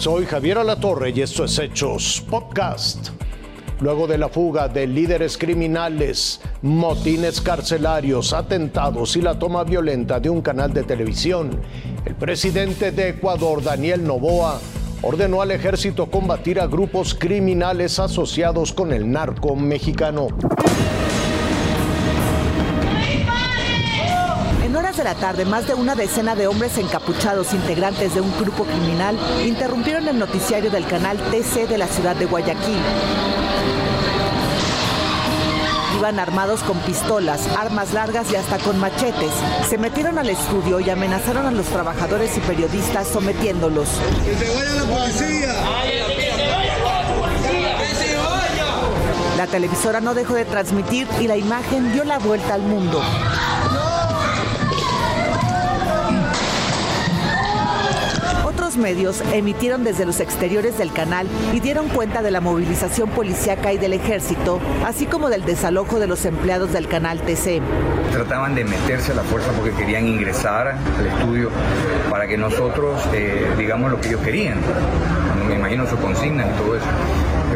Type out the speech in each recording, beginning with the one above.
Soy Javier Alatorre y esto es Hechos Podcast. Luego de la fuga de líderes criminales, motines carcelarios, atentados y la toma violenta de un canal de televisión, el presidente de Ecuador, Daniel Novoa, ordenó al ejército combatir a grupos criminales asociados con el narco mexicano. En horas de la tarde, más de una decena de hombres encapuchados integrantes de un grupo criminal interrumpieron el noticiario del canal TC de la ciudad de Guayaquil. Iban armados con pistolas, armas largas y hasta con machetes. Se metieron al estudio y amenazaron a los trabajadores y periodistas sometiéndolos. ¡Que se vaya la policía! La televisora no dejó de transmitir y la imagen dio la vuelta al mundo. Medios emitieron desde los exteriores del canal y dieron cuenta de la movilización policíaca y del ejército, así como del desalojo de los empleados del canal TC. Trataban de meterse a la fuerza porque querían ingresar al estudio para que nosotros eh, digamos lo que ellos querían. Me imagino su consigna y todo eso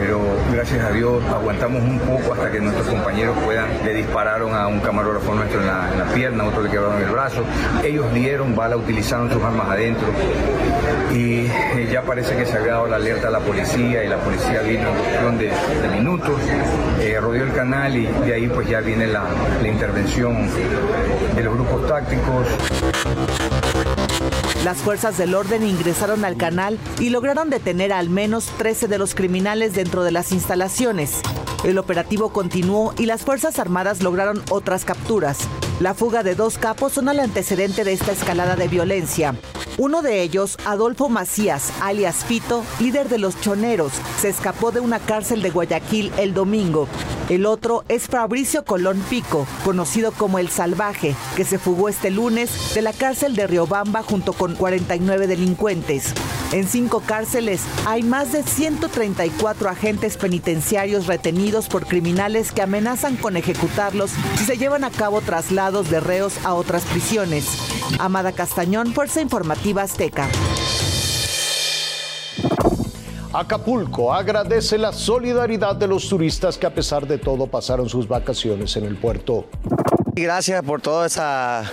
pero gracias a Dios aguantamos un poco hasta que nuestros compañeros puedan. Le dispararon a un camarógrafo nuestro en la, en la pierna, otro le quebraron el brazo. Ellos dieron bala, utilizaron sus armas adentro y ya parece que se había dado la alerta a la policía y la policía vino en cuestión de, de minutos, eh, rodeó el canal y de ahí pues ya viene la, la intervención de los grupos tácticos. Las fuerzas del orden ingresaron al canal y lograron detener a al menos 13 de los criminales dentro de las instalaciones. El operativo continuó y las Fuerzas Armadas lograron otras capturas. La fuga de dos capos son el antecedente de esta escalada de violencia. Uno de ellos, Adolfo Macías, alias Fito, líder de los choneros, se escapó de una cárcel de Guayaquil el domingo. El otro es Fabricio Colón Pico, conocido como El Salvaje, que se fugó este lunes de la cárcel de Riobamba junto con 49 delincuentes. En cinco cárceles hay más de 134 agentes penitenciarios retenidos por criminales que amenazan con ejecutarlos si se llevan a cabo traslados de reos a otras prisiones. Amada Castañón, Fuerza Informativa Azteca. Acapulco agradece la solidaridad de los turistas que a pesar de todo pasaron sus vacaciones en el puerto. Gracias por toda esa,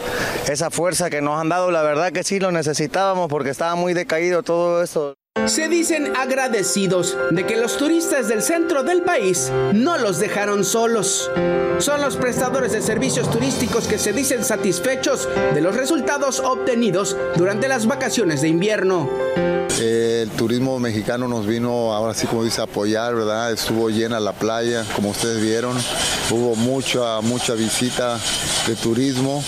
esa fuerza que nos han dado. La verdad que sí lo necesitábamos porque estaba muy decaído todo esto. Se dicen agradecidos de que los turistas del centro del país no los dejaron solos. Son los prestadores de servicios turísticos que se dicen satisfechos de los resultados obtenidos durante las vacaciones de invierno. El turismo mexicano nos vino, ahora sí como dice, a apoyar, ¿verdad? Estuvo llena la playa, como ustedes vieron. Hubo mucha, mucha visita de turismo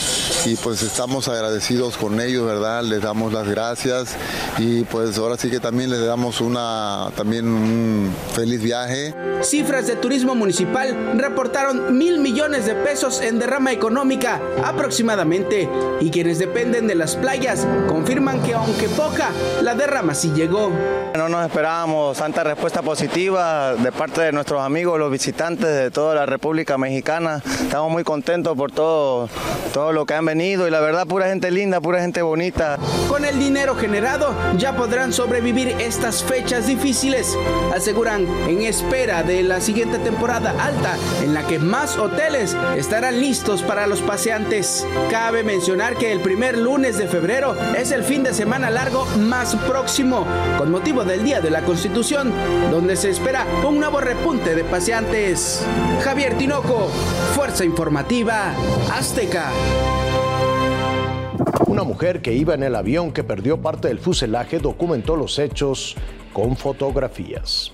y pues estamos agradecidos con ellos, ¿verdad? Les damos las gracias y pues ahora sí que también les damos una, también un feliz viaje. Cifras de turismo municipal reportaron mil millones de pesos en derrama económica aproximadamente y quienes dependen de las playas confirman que aunque poca, la derrama sí llegó. No nos esperábamos tanta respuesta positiva de parte de nuestros amigos, los visitantes de toda la República Mexicana. Estamos muy contentos por todo, todo lo que han venido y la verdad pura gente linda, pura gente bonita. Con el dinero generado ya podrán sobrevivir estas fechas difíciles, aseguran en espera de la siguiente temporada alta en la que más hoteles estarán listos para los paseantes. Cabe mencionar que el primer lunes de febrero es el fin de semana largo más próximo, con motivo del Día de la Constitución, donde se espera un nuevo repunte de paseantes. Javier Tinoco, Fuerza Informativa, Azteca. Una mujer que iba en el avión que perdió parte del fuselaje documentó los hechos con fotografías.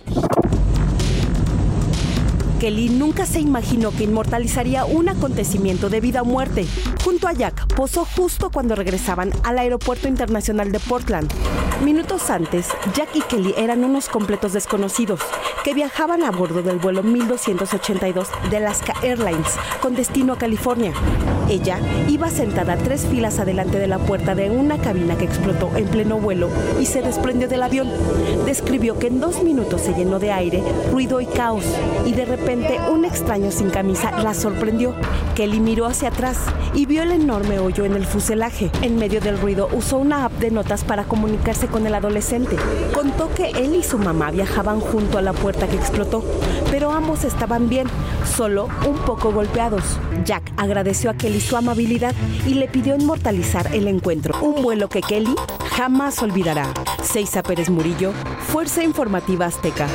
Kelly nunca se imaginó que inmortalizaría un acontecimiento de vida o muerte. Junto a Jack, posó justo cuando regresaban al Aeropuerto Internacional de Portland. Minutos antes, Jack y Kelly eran unos completos desconocidos que viajaban a bordo del vuelo 1282 de Alaska Airlines con destino a California. Ella iba sentada tres filas adelante de la puerta de una cabina que explotó en pleno vuelo y se desprendió del avión. Describió que en dos minutos se llenó de aire, ruido y caos y de repente un extraño sin camisa la sorprendió. Kelly miró hacia atrás y vio el enorme hoyo en el fuselaje. En medio del ruido, usó una app de notas para comunicarse con el adolescente. Contó que él y su mamá viajaban junto a la puerta que explotó, pero ambos estaban bien, solo un poco golpeados. Jack agradeció a Kelly su amabilidad y le pidió inmortalizar el encuentro. Un vuelo que Kelly jamás olvidará. Seiza Pérez Murillo, Fuerza Informativa Azteca.